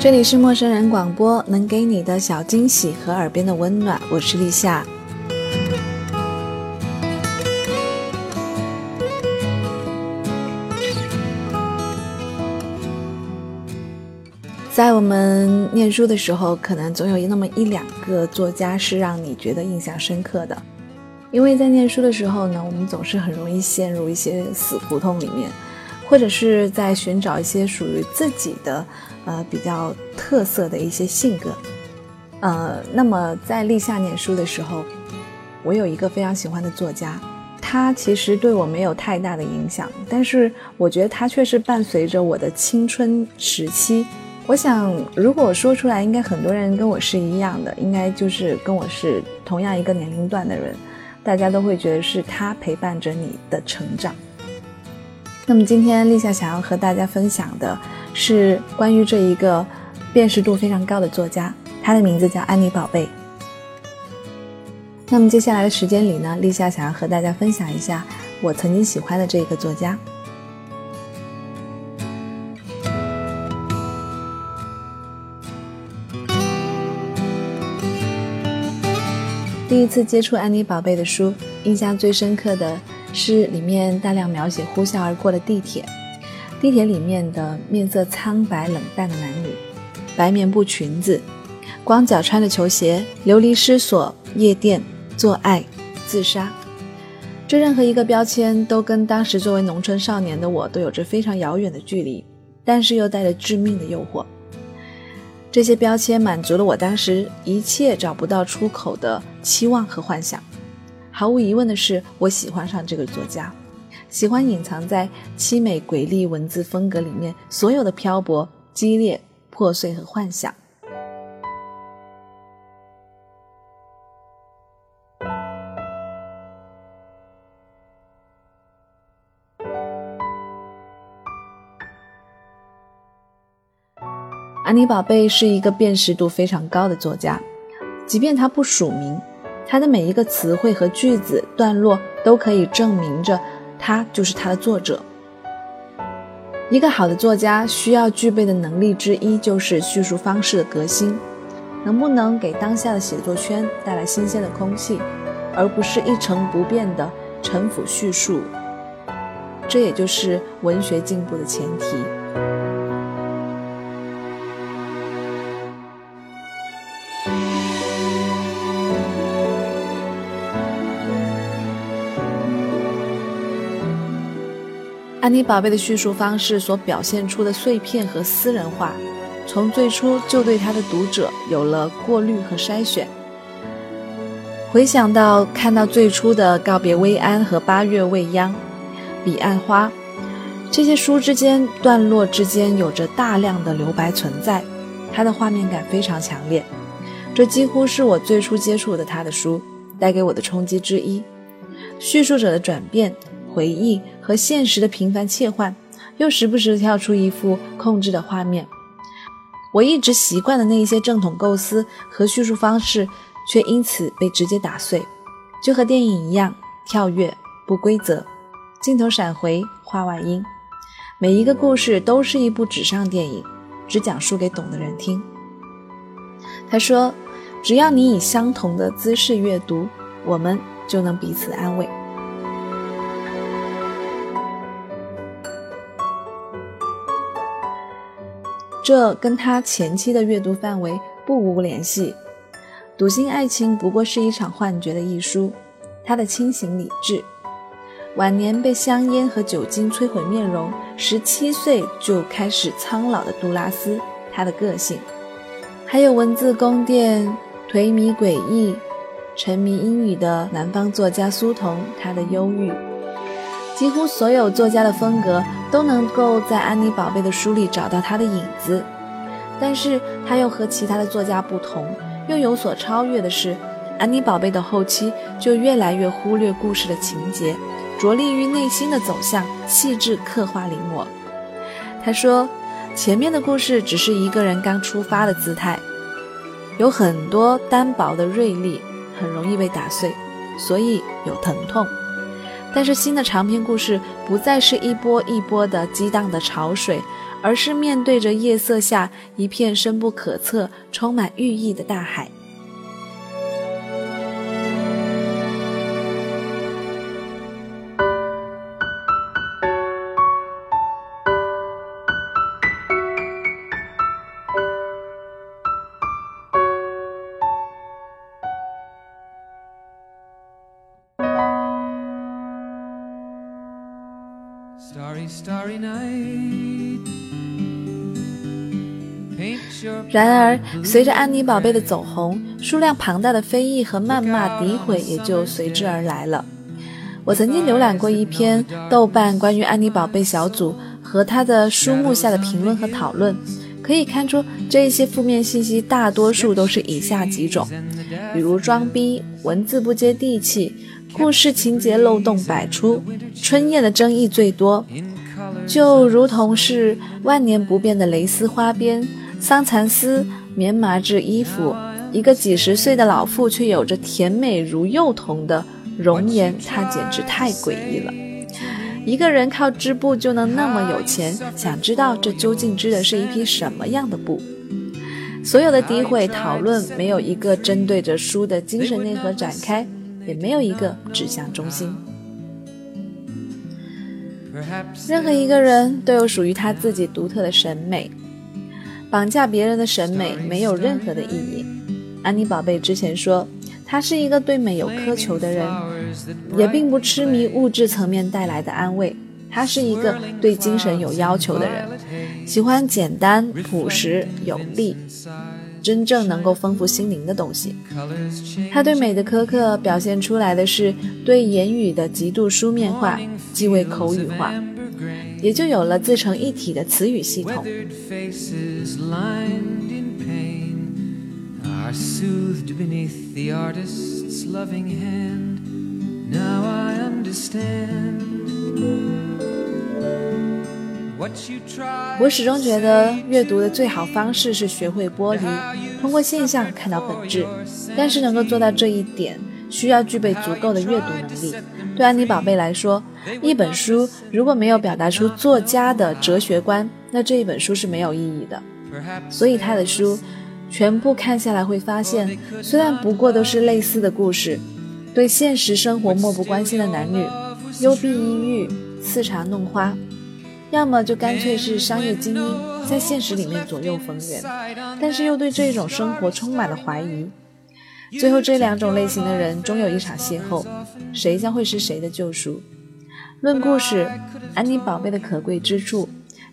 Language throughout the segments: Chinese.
这里是陌生人广播，能给你的小惊喜和耳边的温暖。我是立夏。在我们念书的时候，可能总有那么一两个作家是让你觉得印象深刻的，因为在念书的时候呢，我们总是很容易陷入一些死胡同里面，或者是在寻找一些属于自己的。呃，比较特色的一些性格，呃，那么在立夏念书的时候，我有一个非常喜欢的作家，他其实对我没有太大的影响，但是我觉得他却是伴随着我的青春时期。我想，如果说出来，应该很多人跟我是一样的，应该就是跟我是同样一个年龄段的人，大家都会觉得是他陪伴着你的成长。那么今天立夏想要和大家分享的。是关于这一个辨识度非常高的作家，他的名字叫安妮宝贝。那么接下来的时间里呢，立夏想要和大家分享一下我曾经喜欢的这个作家。第一次接触安妮宝贝的书，印象最深刻的是里面大量描写呼啸而过的地铁。地铁里面的面色苍白冷淡的男女，白棉布裙子，光脚穿的球鞋，流离失所，夜店，做爱，自杀，这任何一个标签都跟当时作为农村少年的我都有着非常遥远的距离，但是又带着致命的诱惑。这些标签满足了我当时一切找不到出口的期望和幻想。毫无疑问的是，我喜欢上这个作家。喜欢隐藏在凄美诡丽文字风格里面所有的漂泊、激烈、破碎和幻想。安妮宝贝是一个辨识度非常高的作家，即便他不署名，他的每一个词汇和句子段落都可以证明着。他就是他的作者。一个好的作家需要具备的能力之一就是叙述方式的革新，能不能给当下的写作圈带来新鲜的空气，而不是一成不变的陈腐叙述。这也就是文学进步的前提。安妮宝贝的叙述方式所表现出的碎片和私人化，从最初就对他的读者有了过滤和筛选。回想到看到最初的《告别薇安》和《八月未央》《彼岸花》，这些书之间段落之间有着大量的留白存在，它的画面感非常强烈。这几乎是我最初接触的他的书带给我的冲击之一。叙述者的转变。回忆和现实的频繁切换，又时不时跳出一幅控制的画面。我一直习惯的那一些正统构思和叙述方式，却因此被直接打碎，就和电影一样，跳跃不规则，镜头闪回，画外音。每一个故事都是一部纸上电影，只讲述给懂的人听。他说：“只要你以相同的姿势阅读，我们就能彼此安慰。”这跟他前期的阅读范围不无联系。笃信爱情不过是一场幻觉的一书，他的清醒理智，晚年被香烟和酒精摧毁面容，十七岁就开始苍老的杜拉斯，他的个性，还有文字宫殿颓靡诡异、沉迷英语的南方作家苏童，他的忧郁。几乎所有作家的风格都能够在安妮宝贝的书里找到他的影子，但是他又和其他的作家不同，又有所超越的是，安妮宝贝的后期就越来越忽略故事的情节，着力于内心的走向，细致刻画临摹。他说，前面的故事只是一个人刚出发的姿态，有很多单薄的锐利，很容易被打碎，所以有疼痛。但是新的长篇故事不再是一波一波的激荡的潮水，而是面对着夜色下一片深不可测、充满寓意的大海。然而，随着安妮宝贝的走红，数量庞大的非议和谩骂、诋毁也就随之而来了。我曾经浏览过一篇豆瓣关于安妮宝贝小组和她的书目下的评论和讨论，可以看出这些负面信息大多数都是以下几种：比如装逼、文字不接地气、故事情节漏洞百出、春夜的争议最多。就如同是万年不变的蕾丝花边、桑蚕丝、棉麻质衣服，一个几十岁的老妇却有着甜美如幼童的容颜，它简直太诡异了。一个人靠织布就能那么有钱，想知道这究竟织的是一批什么样的布？所有的诋毁讨论，没有一个针对着书的精神内核展开，也没有一个指向中心。任何一个人都有属于他自己独特的审美，绑架别人的审美没有任何的意义。安妮宝贝之前说，她是一个对美有苛求的人，也并不痴迷物质层面带来的安慰。她是一个对精神有要求的人，喜欢简单、朴实、有力。真正能够丰富心灵的东西。他对美的苛刻表现出来的是对言语的极度书面化，即为口语化，也就有了自成一体的词语系统。我始终觉得，阅读的最好方式是学会剥离，通过现象看到本质。但是能够做到这一点，需要具备足够的阅读能力。对安妮宝贝来说，一本书如果没有表达出作家的哲学观，那这一本书是没有意义的。所以他的书全部看下来，会发现，虽然不过都是类似的故事，对现实生活漠不关心的男女，幽闭阴郁，刺茶弄花。要么就干脆是商业精英，在现实里面左右逢源，但是又对这种生活充满了怀疑。最后这两种类型的人终有一场邂逅，谁将会是谁的救赎？论故事，安妮宝贝的可贵之处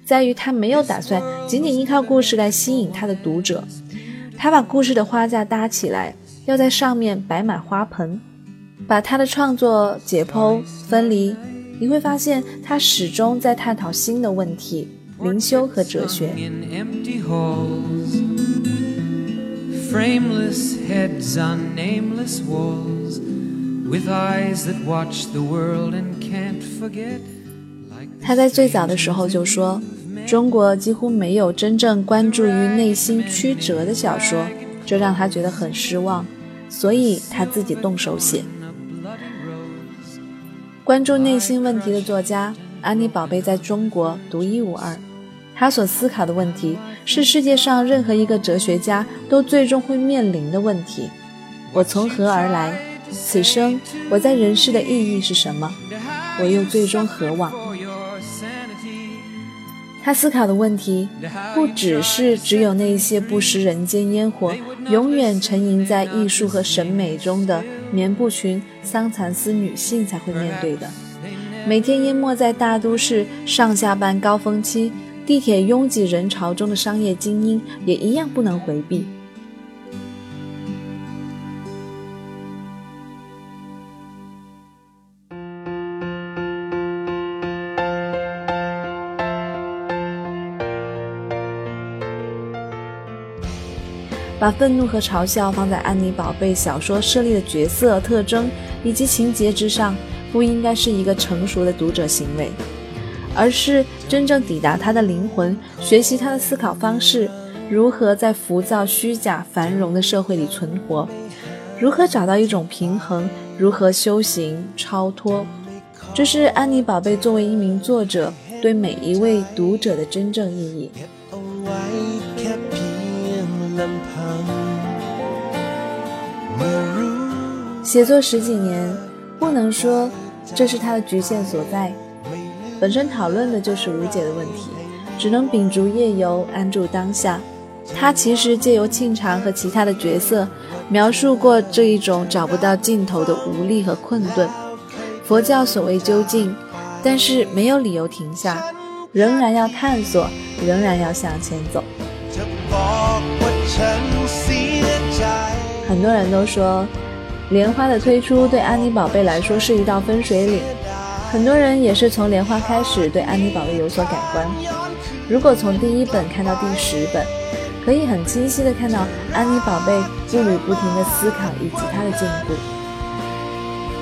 在于，她没有打算仅仅依靠故事来吸引她的读者，她把故事的花架搭起来，要在上面摆满花盆，把她的创作解剖分离。你会发现，他始终在探讨新的问题，灵修和哲学。他在最早的时候就说，中国几乎没有真正关注于内心曲折的小说，这让他觉得很失望，所以他自己动手写。关注内心问题的作家安妮宝贝在中国独一无二。她所思考的问题是世界上任何一个哲学家都最终会面临的问题：我从何而来？此生我在人世的意义是什么？我又最终何往？他思考的问题不只是只有那些不食人间烟火、永远沉吟在艺术和审美中的。棉布裙、桑蚕丝女性才会面对的，每天淹没在大都市上下班高峰期、地铁拥挤人潮中的商业精英，也一样不能回避。把愤怒和嘲笑放在安妮宝贝小说设立的角色特征以及情节之上，不应该是一个成熟的读者行为，而是真正抵达他的灵魂，学习他的思考方式，如何在浮躁、虚假、繁荣的社会里存活，如何找到一种平衡，如何修行超脱。这是安妮宝贝作为一名作者对每一位读者的真正意义。写作十几年，不能说这是他的局限所在。本身讨论的就是无解的问题，只能秉烛夜游，安住当下。他其实借由庆长和其他的角色，描述过这一种找不到尽头的无力和困顿。佛教所谓究竟，但是没有理由停下，仍然要探索，仍然要向前走。很多人都说。莲花的推出对安妮宝贝来说是一道分水岭，很多人也是从莲花开始对安妮宝贝有所改观。如果从第一本看到第十本，可以很清晰的看到安妮宝贝步履不停的思考以及她的进步。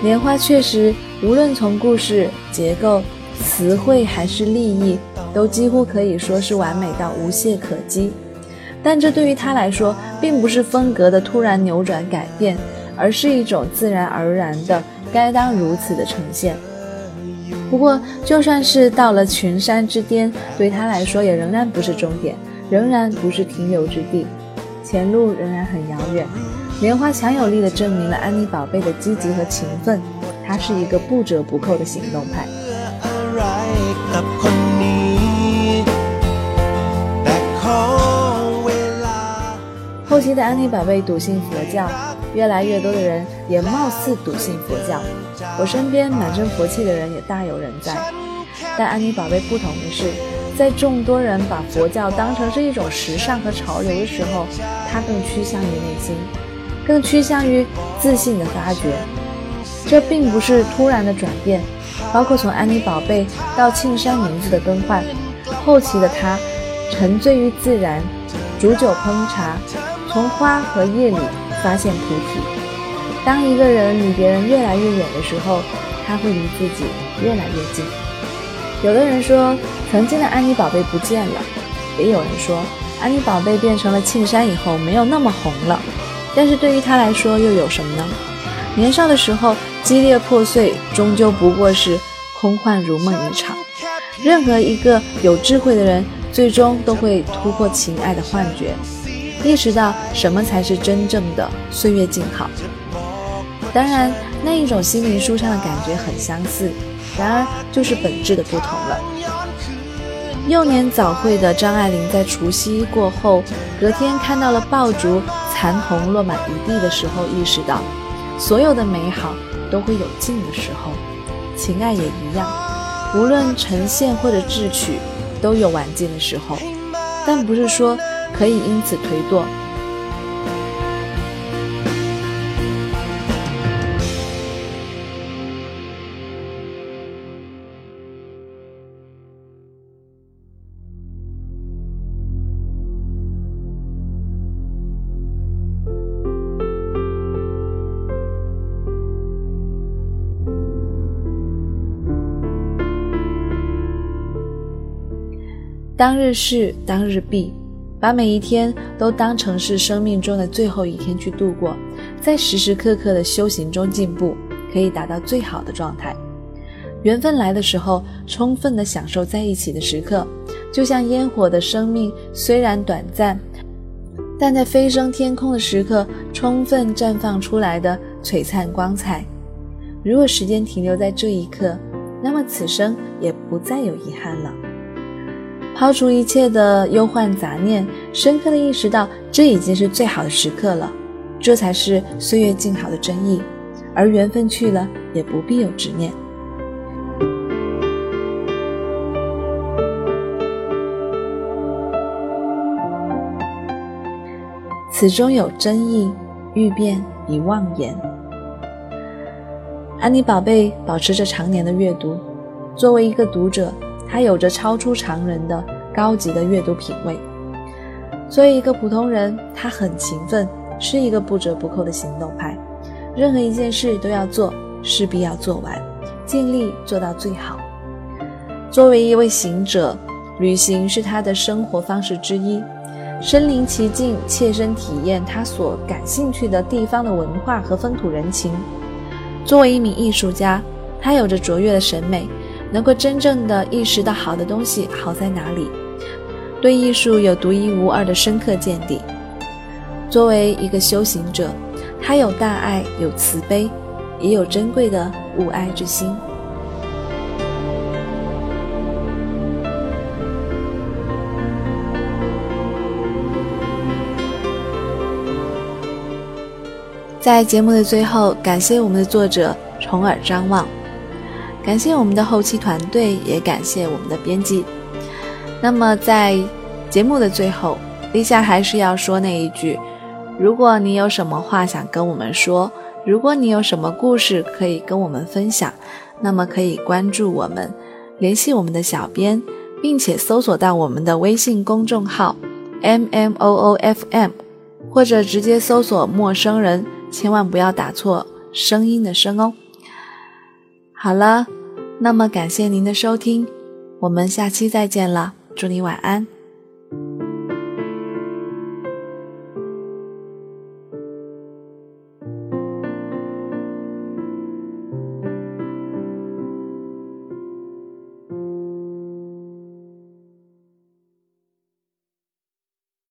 莲花确实，无论从故事结构、词汇还是立意，都几乎可以说是完美到无懈可击。但这对于他来说，并不是风格的突然扭转改变。而是一种自然而然的该当如此的呈现。不过，就算是到了群山之巅，对他来说也仍然不是终点，仍然不是停留之地，前路仍然很遥远。莲花强有力地证明了安妮宝贝的积极和勤奋，她是一个不折不扣的行动派。后期的安妮宝贝笃信佛教。越来越多的人也貌似笃信佛教，我身边满身佛气的人也大有人在。但安妮宝贝不同的是，在众多人把佛教当成是一种时尚和潮流的时候，她更趋向于内心，更趋向于自信的发掘。这并不是突然的转变，包括从安妮宝贝到庆山名字的更换，后期的她沉醉于自然，煮酒烹茶，从花和叶里。发现菩提。当一个人离别人越来越远的时候，他会离自己越来越近。有的人说，曾经的安妮宝贝不见了；也有人说，安妮宝贝变成了庆山以后没有那么红了。但是对于他来说，又有什么呢？年少的时候激烈破碎，终究不过是空幻如梦一场。任何一个有智慧的人，最终都会突破情爱的幻觉。意识到什么才是真正的岁月静好。当然，那一种心灵舒畅的感觉很相似，然而就是本质的不同了。幼年早会的张爱玲在除夕过后，隔天看到了爆竹残红落满一地的时候，意识到，所有的美好都会有尽的时候，情爱也一样，无论呈现或者智取，都有完尽的时候，但不是说。可以因此颓堕。当日事，当日毕。把每一天都当成是生命中的最后一天去度过，在时时刻刻的修行中进步，可以达到最好的状态。缘分来的时候，充分的享受在一起的时刻，就像烟火的生命虽然短暂，但在飞升天空的时刻，充分绽放出来的璀璨光彩。如果时间停留在这一刻，那么此生也不再有遗憾了。抛除一切的忧患杂念，深刻的意识到这已经是最好的时刻了，这才是岁月静好的真意。而缘分去了，也不必有执念。此中有真意，欲辨已妄言。安妮宝贝保持着常年的阅读，作为一个读者。他有着超出常人的高级的阅读品味。作为一个普通人，他很勤奋，是一个不折不扣的行动派。任何一件事都要做，势必要做完，尽力做到最好。作为一位行者，旅行是他的生活方式之一，身临其境，切身体验他所感兴趣的地方的文化和风土人情。作为一名艺术家，他有着卓越的审美。能够真正的意识到好的东西好在哪里，对艺术有独一无二的深刻见地。作为一个修行者，他有大爱，有慈悲，也有珍贵的无爱之心。在节目的最后，感谢我们的作者重耳张望，感谢我们的后期团队，也感谢我们的编辑。那么在节目的最后，丽夏还是要说那一句：如果你有什么话想跟我们说，如果你有什么故事可以跟我们分享，那么可以关注我们，联系我们的小编，并且搜索到我们的微信公众号 M M O O F M，或者直接搜索陌生人。千万不要打错声音的声哦。好了，那么感谢您的收听，我们下期再见了，祝你晚安。